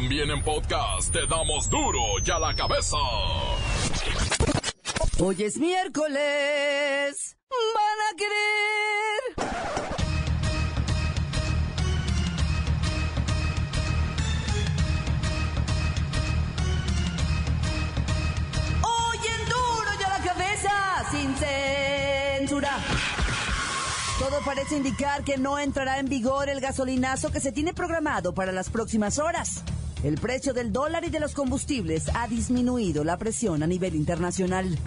También en podcast te damos duro y a la cabeza. Hoy es miércoles. Van a querer. Hoy en duro y a la cabeza. Sin censura. Todo parece indicar que no entrará en vigor el gasolinazo que se tiene programado para las próximas horas. El precio del dólar y de los combustibles ha disminuido la presión a nivel internacional.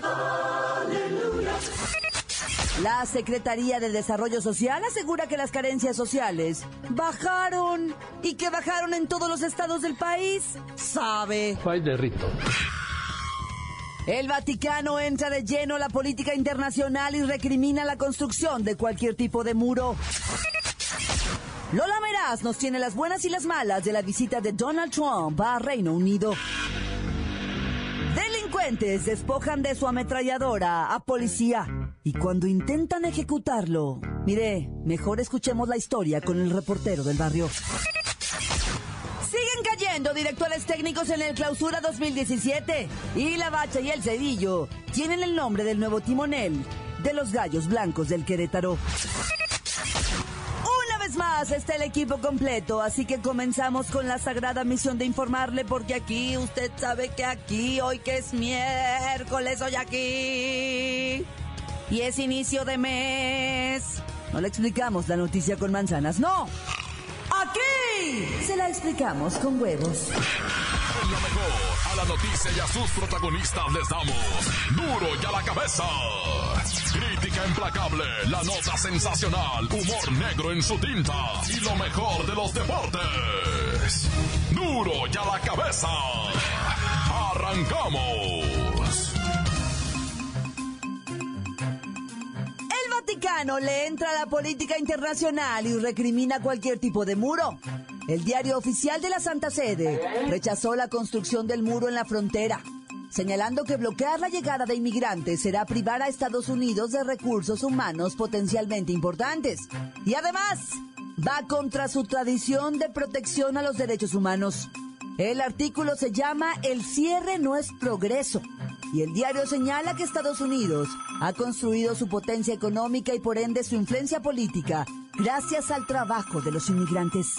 La Secretaría de Desarrollo Social asegura que las carencias sociales bajaron y que bajaron en todos los estados del país. ¿Sabe? de rito. El Vaticano entra de lleno a la política internacional y recrimina la construcción de cualquier tipo de muro. Lola Nos tiene las buenas y las malas de la visita de Donald Trump a Reino Unido. Delincuentes despojan de su ametralladora a policía y cuando intentan ejecutarlo, mire, mejor escuchemos la historia con el reportero del barrio. Siguen cayendo directores técnicos en el clausura 2017 y la Bacha y el Cedillo tienen el nombre del nuevo timonel de los Gallos Blancos del Querétaro más está el equipo completo, así que comenzamos con la sagrada misión de informarle porque aquí usted sabe que aquí, hoy que es miércoles, hoy aquí. Y es inicio de mes. No le explicamos la noticia con manzanas, no. Aquí se la explicamos con huevos. La noticia y a sus protagonistas les damos duro y a la cabeza. Crítica implacable, la nota sensacional, humor negro en su tinta y lo mejor de los deportes. Duro y a la cabeza. Arrancamos. El Vaticano le entra a la política internacional y recrimina cualquier tipo de muro. El diario oficial de la Santa Sede rechazó la construcción del muro en la frontera señalando que bloquear la llegada de inmigrantes será privar a Estados Unidos de recursos humanos potencialmente importantes. Y además, va contra su tradición de protección a los derechos humanos. El artículo se llama El cierre no es progreso. Y el diario señala que Estados Unidos ha construido su potencia económica y por ende su influencia política gracias al trabajo de los inmigrantes.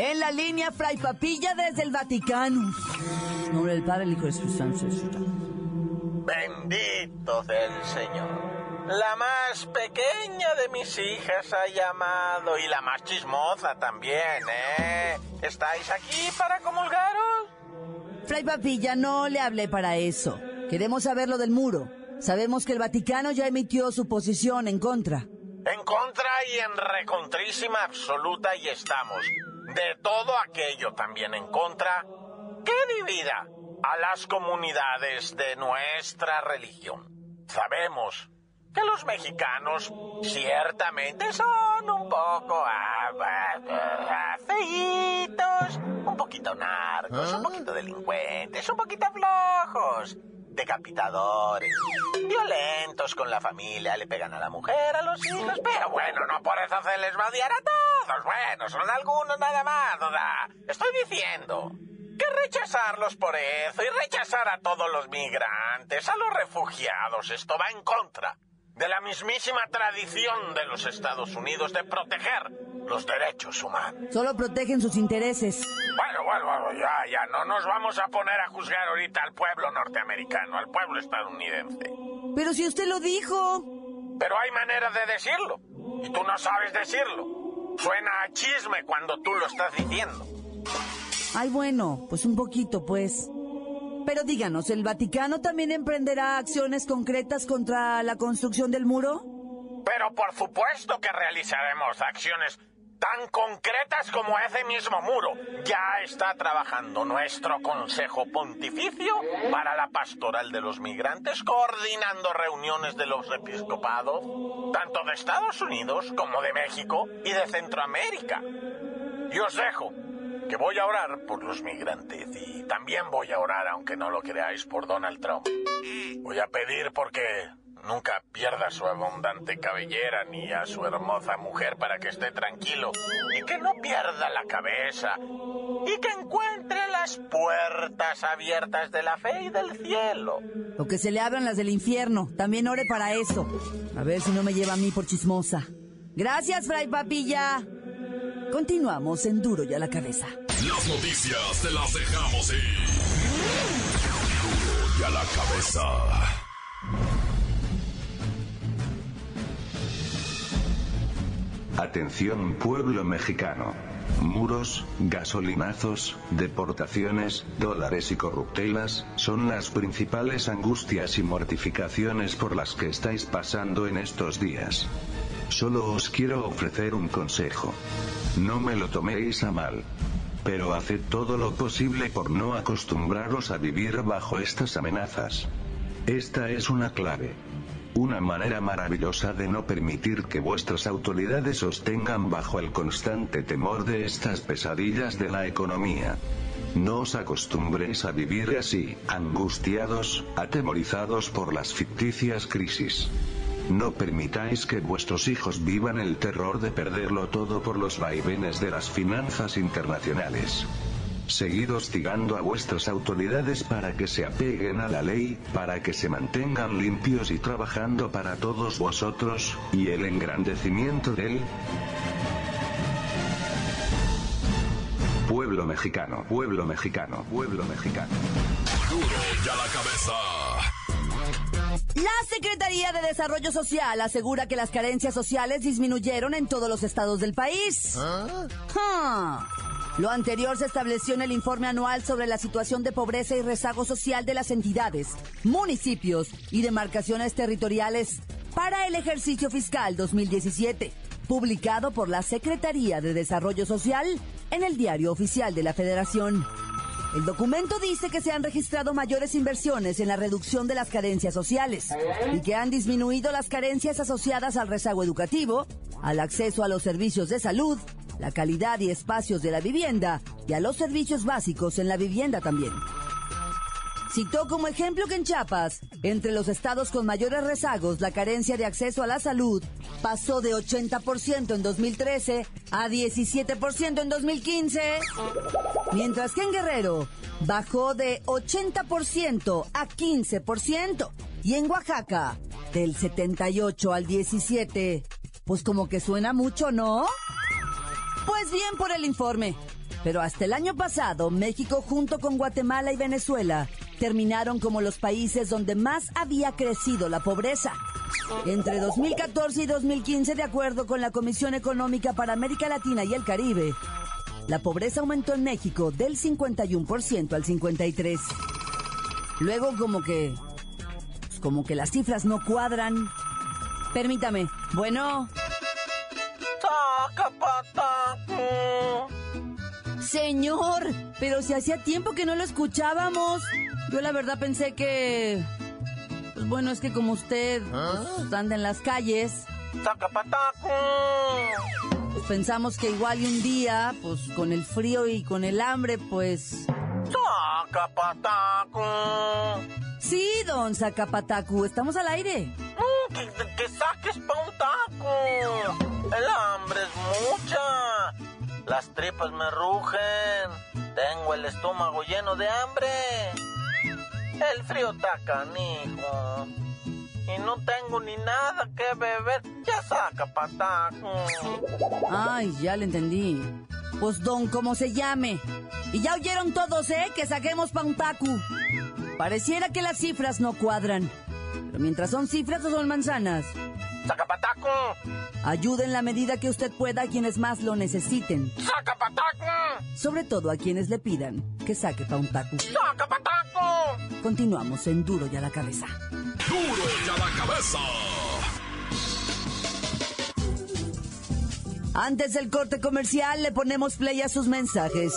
En la línea Fray Papilla desde el Vaticano. Nombre del Padre, el Hijo y el Bendito sea el Señor. La más pequeña de mis hijas ha llamado y la más chismosa también, ¿eh? ¿Estáis aquí para comulgaros? Fray Papilla, no le hablé para eso. Queremos saber lo del muro. Sabemos que el Vaticano ya emitió su posición en contra. En contra y en recontrísima absoluta y estamos de todo aquello también en contra que divida a las comunidades de nuestra religión. Sabemos que los mexicanos ciertamente son un poco ah, ah, feitos, un poquito narcos, un poquito delincuentes, un poquito flojos decapitadores, violentos con la familia, le pegan a la mujer, a los hijos, pero bueno, no por eso se les va a odiar a todos, bueno, son algunos nada más, ¿verdad? Estoy diciendo que rechazarlos por eso y rechazar a todos los migrantes, a los refugiados, esto va en contra de la mismísima tradición de los Estados Unidos de proteger los derechos humanos. Solo protegen sus intereses. Bueno, bueno, bueno, ya, ya, no nos vamos a poner a juzgar ahorita al pueblo norteamericano, al pueblo estadounidense. Pero si usted lo dijo. Pero hay maneras de decirlo, y tú no sabes decirlo. Suena a chisme cuando tú lo estás diciendo. Ay, bueno, pues un poquito, pues. Pero díganos, ¿el Vaticano también emprenderá acciones concretas contra la construcción del muro? Pero por supuesto que realizaremos acciones tan concretas como ese mismo muro. Ya está trabajando nuestro Consejo Pontificio para la Pastoral de los Migrantes, coordinando reuniones de los episcopados, tanto de Estados Unidos como de México y de Centroamérica. Y os dejo que voy a orar por los migrantes y también voy a orar, aunque no lo creáis, por Donald Trump. Voy a pedir porque nunca pierda su abundante cabellera ni a su hermosa mujer para que esté tranquilo y que no pierda la cabeza y que encuentre las puertas abiertas de la fe y del cielo. O que se le abran las del infierno. También ore para eso. A ver si no me lleva a mí por chismosa. Gracias, Fray Papilla. Continuamos en Duro y a la cabeza. Las noticias te las dejamos ir. Duro y a la cabeza. Atención pueblo mexicano. Muros, gasolinazos, deportaciones, dólares y corruptelas son las principales angustias y mortificaciones por las que estáis pasando en estos días. Solo os quiero ofrecer un consejo. No me lo toméis a mal. Pero haced todo lo posible por no acostumbraros a vivir bajo estas amenazas. Esta es una clave. Una manera maravillosa de no permitir que vuestras autoridades os tengan bajo el constante temor de estas pesadillas de la economía. No os acostumbréis a vivir así, angustiados, atemorizados por las ficticias crisis. No permitáis que vuestros hijos vivan el terror de perderlo todo por los vaivenes de las finanzas internacionales. Seguid hostigando a vuestras autoridades para que se apeguen a la ley, para que se mantengan limpios y trabajando para todos vosotros, y el engrandecimiento del pueblo mexicano, pueblo mexicano, pueblo mexicano. Duro y a la cabeza. La Secretaría de Desarrollo Social asegura que las carencias sociales disminuyeron en todos los estados del país. Ah. Lo anterior se estableció en el informe anual sobre la situación de pobreza y rezago social de las entidades, municipios y demarcaciones territoriales para el ejercicio fiscal 2017, publicado por la Secretaría de Desarrollo Social en el Diario Oficial de la Federación. El documento dice que se han registrado mayores inversiones en la reducción de las carencias sociales y que han disminuido las carencias asociadas al rezago educativo, al acceso a los servicios de salud, la calidad y espacios de la vivienda y a los servicios básicos en la vivienda también. Citó como ejemplo que en Chiapas, entre los estados con mayores rezagos, la carencia de acceso a la salud pasó de 80% en 2013 a 17% en 2015, mientras que en Guerrero bajó de 80% a 15% y en Oaxaca del 78 al 17. Pues como que suena mucho, ¿no? Pues bien por el informe. Pero hasta el año pasado, México junto con Guatemala y Venezuela terminaron como los países donde más había crecido la pobreza. Entre 2014 y 2015, de acuerdo con la Comisión Económica para América Latina y el Caribe, la pobreza aumentó en México del 51% al 53%. Luego como que... Pues como que las cifras no cuadran. Permítame. Bueno... Señor, pero si hacía tiempo que no lo escuchábamos. Yo la verdad pensé que... Pues bueno, es que como usted pues, anda en las calles... Pues pensamos que igual y un día, pues con el frío y con el hambre, pues... Sí, don Zacapatacu, estamos al aire. Mm, que, que saques pa' un taco. El hambre es mucha. Las tripas me rugen. Tengo el estómago lleno de hambre. El frío está canijo. Y no tengo ni nada que beber. Ya saca pataco. Ay, ya le entendí. Pues don, como se llame. Y ya oyeron todos, ¿eh? Que saquemos pa' un. Pareciera que las cifras no cuadran. Pero mientras son cifras o son manzanas. ¡Sacapataco! Ayude en la medida que usted pueda a quienes más lo necesiten. ¡Sacapataco! Sobre todo a quienes le pidan que saque pa' un taco. ¡Sacapataco! Continuamos en Duro y a la cabeza. Duro y a la cabeza. Antes del corte comercial le ponemos play a sus mensajes.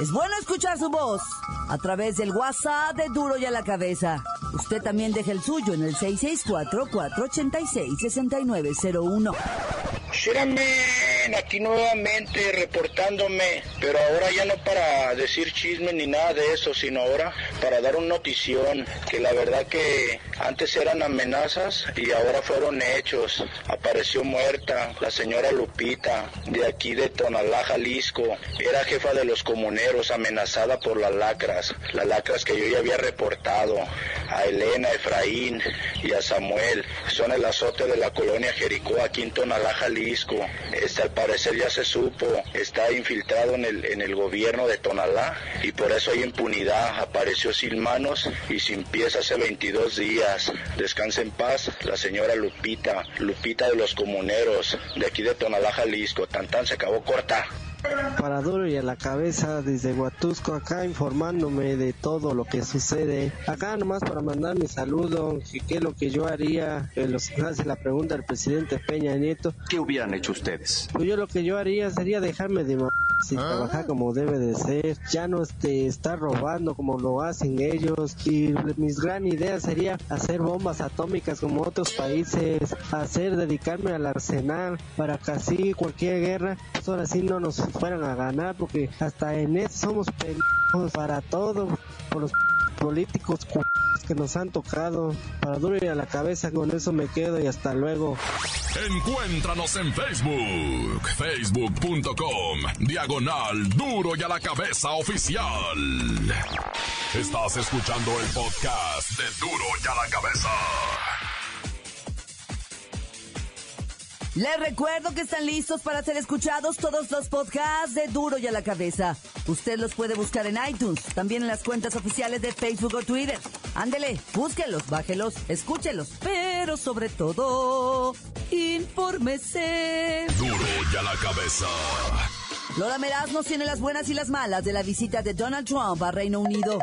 Es bueno escuchar su voz a través del WhatsApp de Duro y a la cabeza. Usted también deja el suyo en el 664-486-6901. ¡Súrame! Aquí nuevamente reportándome, pero ahora ya no para decir chisme ni nada de eso, sino ahora para dar una notición que la verdad que antes eran amenazas y ahora fueron hechos. Apareció muerta la señora Lupita de aquí de Tonalá, Jalisco. Era jefa de los comuneros, amenazada por las lacras, las lacras que yo ya había reportado a Elena, Efraín y a Samuel. Son el azote de la colonia Jericó aquí en Tonalá, Jalisco. Este, parecer ya se supo, está infiltrado en el, en el gobierno de Tonalá y por eso hay impunidad. Apareció sin manos y sin pies hace 22 días. Descansa en paz la señora Lupita, Lupita de los comuneros de aquí de Tonalá, Jalisco. Tan se acabó corta. Para duro y a la cabeza desde Huatusco acá informándome de todo lo que sucede. Acá nomás para mandar mi saludo, que qué es lo que yo haría, que los hace la pregunta al presidente Peña Nieto. ¿Qué hubieran hecho ustedes? Pues yo lo que yo haría sería dejarme de y trabajar como debe de ser, ya no este, estar robando como lo hacen ellos y mis gran ideas sería hacer bombas atómicas como otros países, hacer dedicarme al arsenal para que así cualquier guerra, pues ahora sí no nos fueran a ganar porque hasta en eso somos pendejos para todo por los políticos que nos han tocado. Para duro y a la cabeza, con eso me quedo y hasta luego. Encuéntranos en Facebook, facebook.com, diagonal duro y a la cabeza oficial. Estás escuchando el podcast de duro y a la cabeza. Les recuerdo que están listos para ser escuchados todos los podcasts de Duro y a la Cabeza. Usted los puede buscar en iTunes, también en las cuentas oficiales de Facebook o Twitter. Ándele, búsquelos, bájelos, escúchelos, pero sobre todo, infórmese. Duro y a la Cabeza. Lola Meraz nos tiene las buenas y las malas de la visita de Donald Trump a Reino Unido.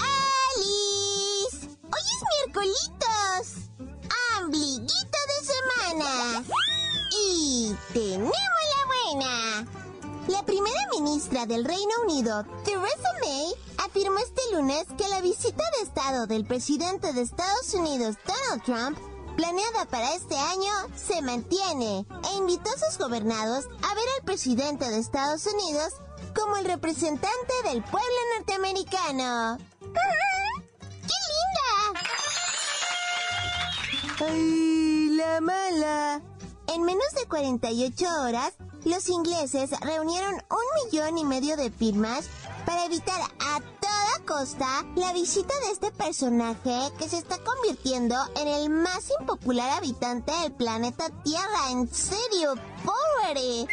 ¡Alice! ¡Hoy es miércolitos! Tenemos la buena. La primera ministra del Reino Unido, Theresa May, afirmó este lunes que la visita de Estado del presidente de Estados Unidos, Donald Trump, planeada para este año, se mantiene e invitó a sus gobernados a ver al presidente de Estados Unidos como el representante del pueblo norteamericano. ¡Qué linda! ¡Ay, la mala! En menos de 48 horas, los ingleses reunieron un millón y medio de firmas para evitar a toda costa la visita de este personaje que se está convirtiendo en el más impopular habitante del planeta Tierra. En serio, pobre.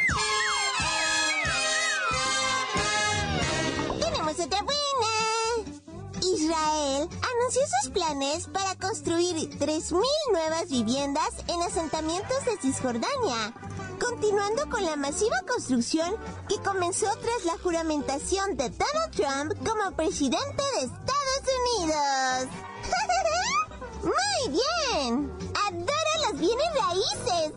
Israel anunció sus planes para construir 3.000 nuevas viviendas en asentamientos de Cisjordania, continuando con la masiva construcción que comenzó tras la juramentación de Donald Trump como presidente de Estados Unidos. ¡Muy bien! ¡Adoro los bienes raíces!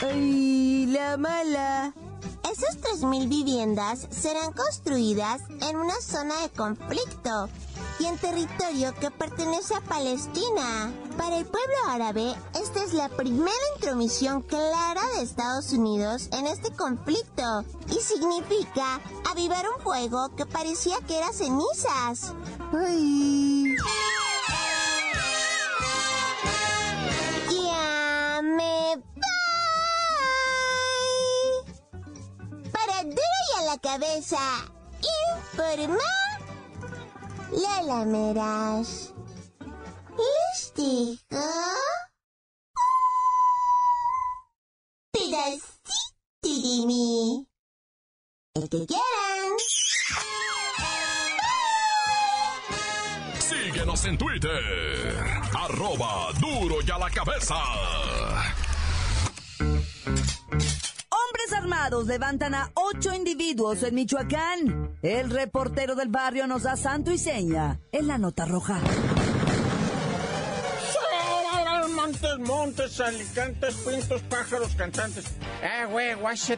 ¡Ay, la mala! Esas 3.000 viviendas serán construidas en una zona de conflicto y en territorio que pertenece a Palestina. Para el pueblo árabe, esta es la primera intromisión clara de Estados Unidos en este conflicto y significa avivar un fuego que parecía que era cenizas. Cabeza. Informa. Lola Meras. Les digo. Pedacito de mí. El que quieran. Síguenos en Twitter, arroba duro y a la cabeza. Armados levantan a ocho individuos en Michoacán. El reportero del barrio nos da santo y seña en la nota roja. Montes, montes, alicantes, pintos, pájaros, cantantes. Eh, güey,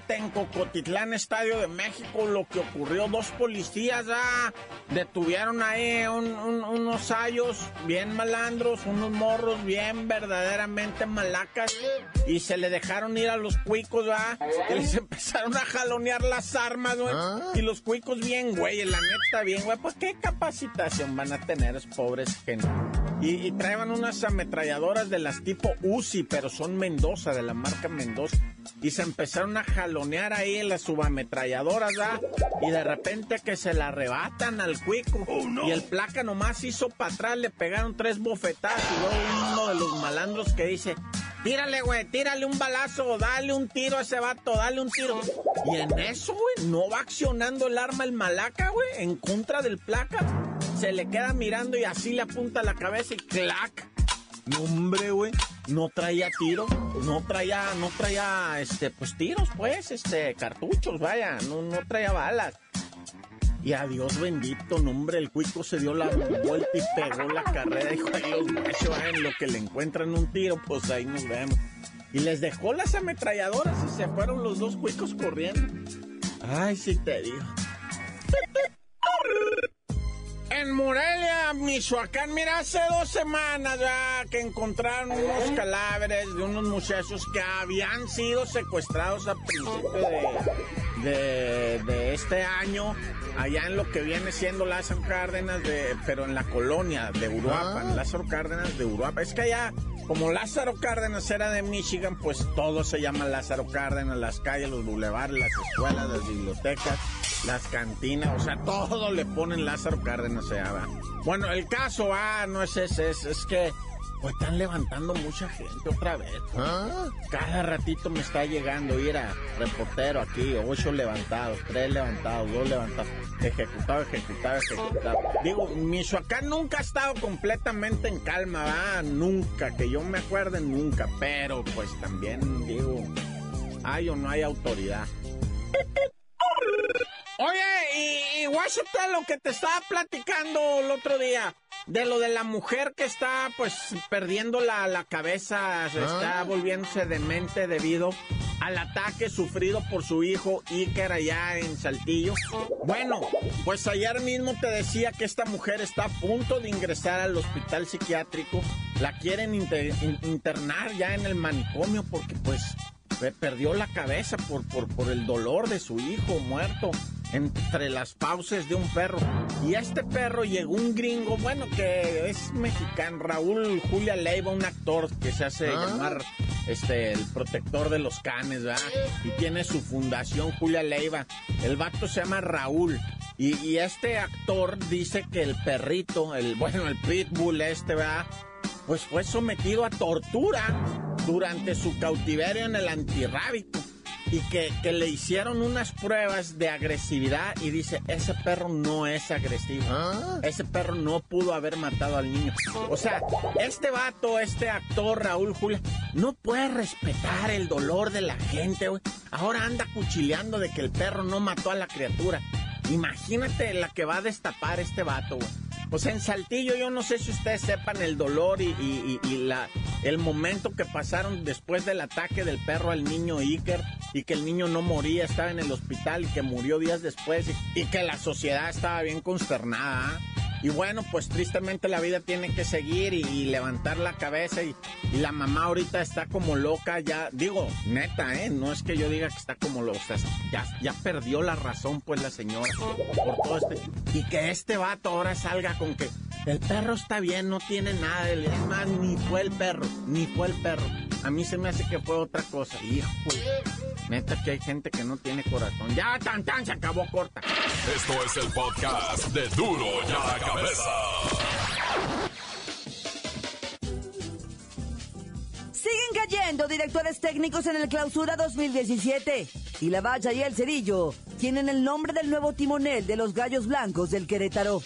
en Cocotitlán, Estadio de México, lo que ocurrió. Dos policías ah, detuvieron ahí unos ayos bien malandros, unos morros bien verdaderamente malacas. Y se le dejaron ir a los cuicos, ¿ah? Y les empezaron a jalonear las armas, güey. ¿Ah? Y los cuicos bien, güey, la neta bien, güey. Pues qué capacitación van a tener esos pobres gente. Y, y traían unas ametralladoras de las tipo Uzi, pero son Mendoza, de la marca Mendoza. Y se empezaron a jalonear ahí en las subametralladoras, ¿verdad? Y de repente que se la arrebatan al cuico. Oh, y el placa nomás hizo para atrás, le pegaron tres bofetadas. Y luego uno de los malandros que dice, Tírale, güey, tírale un balazo, dale un tiro a ese vato, dale un tiro. Y en eso, güey, no va accionando el arma el malaca, güey, en contra del placa. Se le queda mirando y así le apunta la cabeza y clac. No, hombre, güey, no traía tiro, no traía, no traía, este, pues tiros, pues, este, cartuchos, vaya, no, no traía balas. Y a Dios bendito, nombre, el cuico se dio la vuelta y pegó la carrera. Dijo, ay, los machos, en lo que le encuentran un tiro, pues ahí nos vemos. Y les dejó las ametralladoras y se fueron los dos cuicos corriendo. Ay, sí te digo. En Morelia, Michoacán, mira, hace dos semanas ya que encontraron unos cadáveres de unos muchachos que habían sido secuestrados a principios de, de este año allá en lo que viene siendo Lázaro Cárdenas, de, pero en la colonia de Uruapan, ah. Lázaro Cárdenas de Uruapan. Es que allá, como Lázaro Cárdenas era de Michigan, pues todo se llama Lázaro Cárdenas, las calles, los bulevares, las escuelas, las bibliotecas, las cantinas, o sea, todo le ponen Lázaro Cárdenas, se llama. Bueno, el caso, ah, no es ese, es, es que pues están levantando mucha gente otra vez. ¿Ah? Cada ratito me está llegando, ir a reportero aquí, ocho levantados, tres levantados, dos levantados, ejecutado, ejecutado, ejecutado. Digo, Michoacán nunca ha estado completamente en calma, ¿va? Nunca, que yo me acuerde nunca, pero pues también digo, hay o no hay autoridad. Oye, y, y Washington, lo que te estaba platicando el otro día de lo de la mujer que está pues perdiendo la, la cabeza, se está ah. volviéndose demente debido al ataque sufrido por su hijo Iker allá en Saltillo. Bueno, pues ayer mismo te decía que esta mujer está a punto de ingresar al hospital psiquiátrico. La quieren internar ya en el manicomio porque pues perdió la cabeza por, por, por el dolor de su hijo muerto entre las pausas de un perro. Y a este perro llegó un gringo, bueno, que es mexicano, Raúl Julia Leiva, un actor que se hace ah. llamar este el protector de los canes, ¿verdad? Y tiene su fundación Julia Leiva. El vato se llama Raúl. Y, y este actor dice que el perrito, el bueno, el pitbull este, ¿verdad? Pues fue sometido a tortura durante su cautiverio en el antirrábico y que, le hicieron unas pruebas de agresividad y dice, ese perro no es agresivo. ¿Ah? Ese perro no pudo haber matado al niño. O sea, este vato, este actor Raúl Julia, no puede respetar el dolor de la gente, Ahora anda cuchileando de que el perro no mató a la criatura. Imagínate la que va a destapar este vato, güey. O sea, en Saltillo yo no sé si ustedes sepan el dolor y, la, el momento que pasaron después del ataque del perro al niño Iker y que el niño no moría, estaba en el hospital y que murió días después y, que la sociedad estaba bien consternada. ¿ah? Y bueno, pues tristemente la vida tiene que seguir y, levantar la cabeza y, la mamá ahorita está como loca, ya digo, neta, ¿eh? No es que yo diga que está como loca, ya, ya perdió la razón pues la señora por todo este... Y que este vato ahora salga con que el perro está bien, no tiene nada, es más, ni fue el perro, ni fue el perro. A mí se me hace que fue otra cosa, hijo. Neta que hay gente que no tiene corazón. Ya, tan, tan, se acabó corta. Esto es el podcast de Duro ya la cabeza. Siguen cayendo directores técnicos en el clausura 2017. Y la Bacha y el Cerillo tienen el nombre del nuevo timonel de los Gallos Blancos del Querétaro.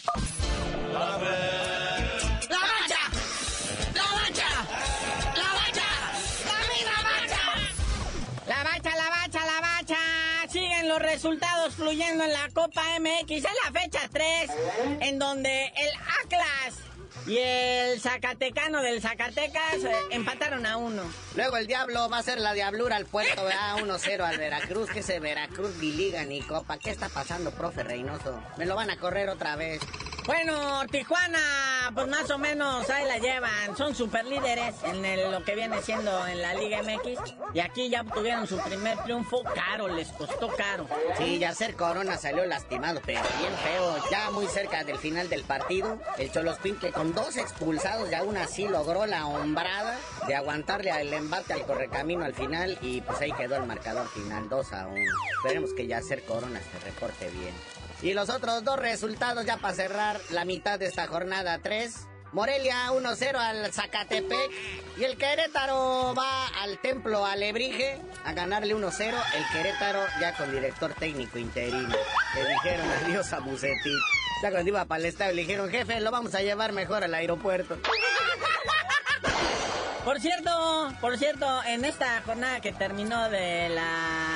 Resultados fluyendo en la Copa MX. Es la fecha 3, en donde el Atlas y el Zacatecano del Zacatecas eh, empataron a uno. Luego el Diablo va a hacer la diablura al puerto, ¿verdad? 1-0 al Veracruz. Que ese Veracruz ni liga ni copa. ¿Qué está pasando, profe Reynoso? Me lo van a correr otra vez. Bueno, Tijuana, pues más o menos ahí la llevan. Son super líderes en el- lo que viene siendo en la Liga MX. Y aquí ya obtuvieron su primer triunfo. Caro, les costó caro. Sí, Yacer Corona salió lastimado, pero bien feo. Ya muy cerca del final del partido, el Cholospín que con dos expulsados y aún así logró la hombrada de aguantarle el embate al correcamino al final y pues ahí quedó el marcador final 2 a 1. Esperemos que Yacer Corona se reporte bien. Y los otros dos resultados ya para cerrar la mitad de esta jornada 3. Morelia 1-0 al Zacatepec y el Querétaro va al Templo Alebrije a ganarle 1-0. El Querétaro ya con director técnico interino. Le dijeron adiós a Bucetich. Ya cuando iba para el estadio le dijeron, jefe, lo vamos a llevar mejor al aeropuerto. Por cierto, por cierto, en esta jornada que terminó de la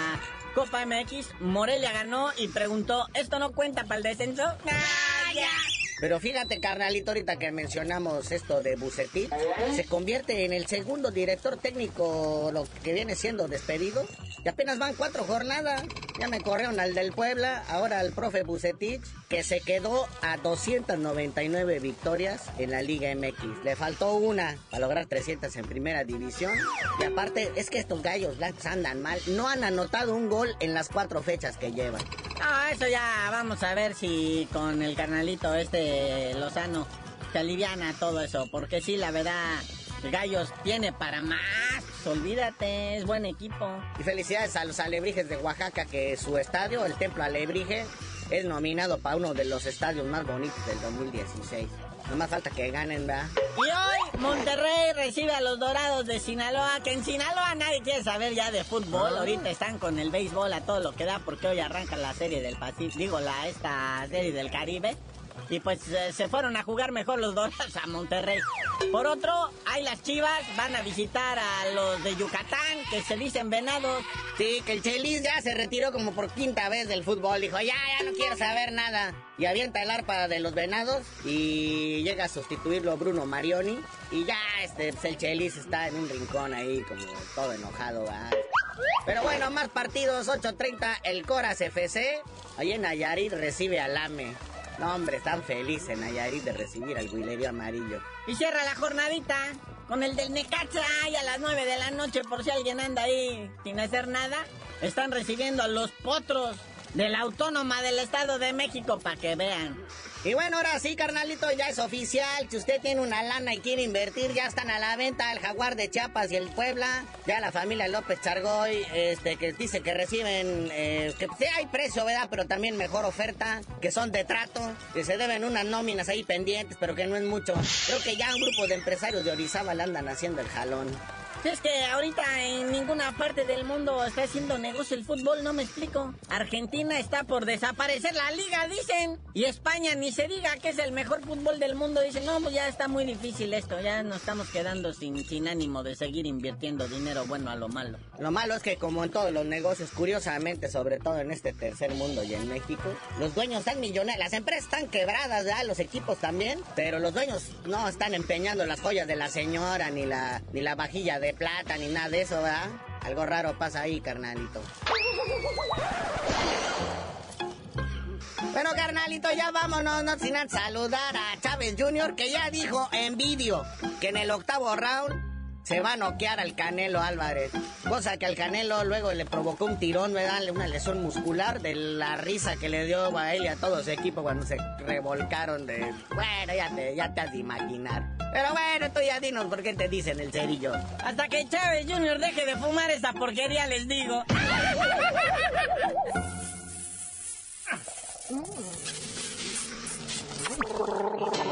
Copa MX, Morelia ganó y preguntó, ¿esto no cuenta para el descenso? ¡Ah! Pero fíjate, carnalito, ahorita que mencionamos esto de Bucetich, se convierte en el segundo director técnico, lo que viene siendo despedido. Y apenas van cuatro jornadas. Ya me corrieron al del Puebla, ahora al profe Bucetich, que se quedó a 299 victorias en la Liga MX. Le faltó una para lograr 300 en primera división. Y aparte, es que estos gallos blancos andan mal. No han anotado un gol en las cuatro fechas que llevan. Ah, eso ya vamos a ver si con el carnalito este Lozano se aliviana todo eso, porque sí, la verdad, Gallos tiene para más. Olvídate, es buen equipo. Y felicidades a los alebrijes de Oaxaca, que su estadio, el Templo Alebrije, es nominado para uno de los estadios más bonitos del 2016. No más falta que ganen, ¿verdad? Y hoy Monterrey recibe a los Dorados de Sinaloa, que en Sinaloa nadie quiere saber ya de fútbol. Ahorita están con el béisbol a todo lo que da porque hoy arranca la serie del Pacífico, digo, la esta serie del Caribe. Y pues eh, se fueron a jugar mejor los Dorados a Monterrey. Por otro, hay las Chivas, van a visitar a los de Yucatán, que se dicen venados. Sí, que el Chelis ya se retiró como por quinta vez del fútbol. Dijo, ya, ya no quiero saber nada. Y avienta el arpa de los venados y llega a sustituirlo Bruno Marioni. Y ya, este, pues el Chelis está en un rincón ahí como todo enojado. Pero bueno, más partidos, 8.30, el Coras FC. Ahí en Nayarit recibe al AME. Hombre, están felices en Nayarit de recibir al Guilerio Amarillo. Y cierra la jornadita con el del Necaxa y a las 9 de la noche por si alguien anda ahí sin hacer nada. Están recibiendo a los potros de la Autónoma del Estado de México para que vean. Y bueno, ahora sí, carnalito, ya es oficial. Si usted tiene una lana y quiere invertir, ya están a la venta el Jaguar de Chiapas y el Puebla. Ya la familia López Chargoy, este, que dice que reciben, eh, que sí hay precio, ¿verdad? Pero también mejor oferta, que son de trato, que se deben unas nóminas ahí pendientes, pero que no es mucho. Creo que ya un grupo de empresarios de Orizaba le andan haciendo el jalón. Es que ahorita en ninguna parte del mundo está haciendo negocio el fútbol, no me explico. Argentina está por desaparecer la liga, dicen. Y España ni se diga que es el mejor fútbol del mundo. Dicen, no, pues ya está muy difícil esto. Ya nos estamos quedando sin, sin ánimo de seguir invirtiendo dinero bueno a lo malo. Lo malo es que como en todos los negocios, curiosamente, sobre todo en este tercer mundo y en México, los dueños están millonarios, las empresas están quebradas, ¿verdad? los equipos también, pero los dueños no están empeñando las joyas de la señora, ni la, ni la vajilla de plata, ni nada de eso, ¿verdad? Algo raro pasa ahí, carnalito. Bueno, carnalito, ya vámonos, no sin saludar a Chávez Jr., que ya dijo en vídeo que en el octavo round se va a noquear al Canelo Álvarez. Cosa que al Canelo luego le provocó un tirón, ¿verdad? Una lesión muscular de la risa que le dio a él y a todo su equipo cuando se revolcaron de... Bueno, ya te, ya te has de imaginar. Pero bueno, tú ya dinos por qué te dicen el cerillo. Hasta que Chávez Jr. deje de fumar esa porquería, les digo.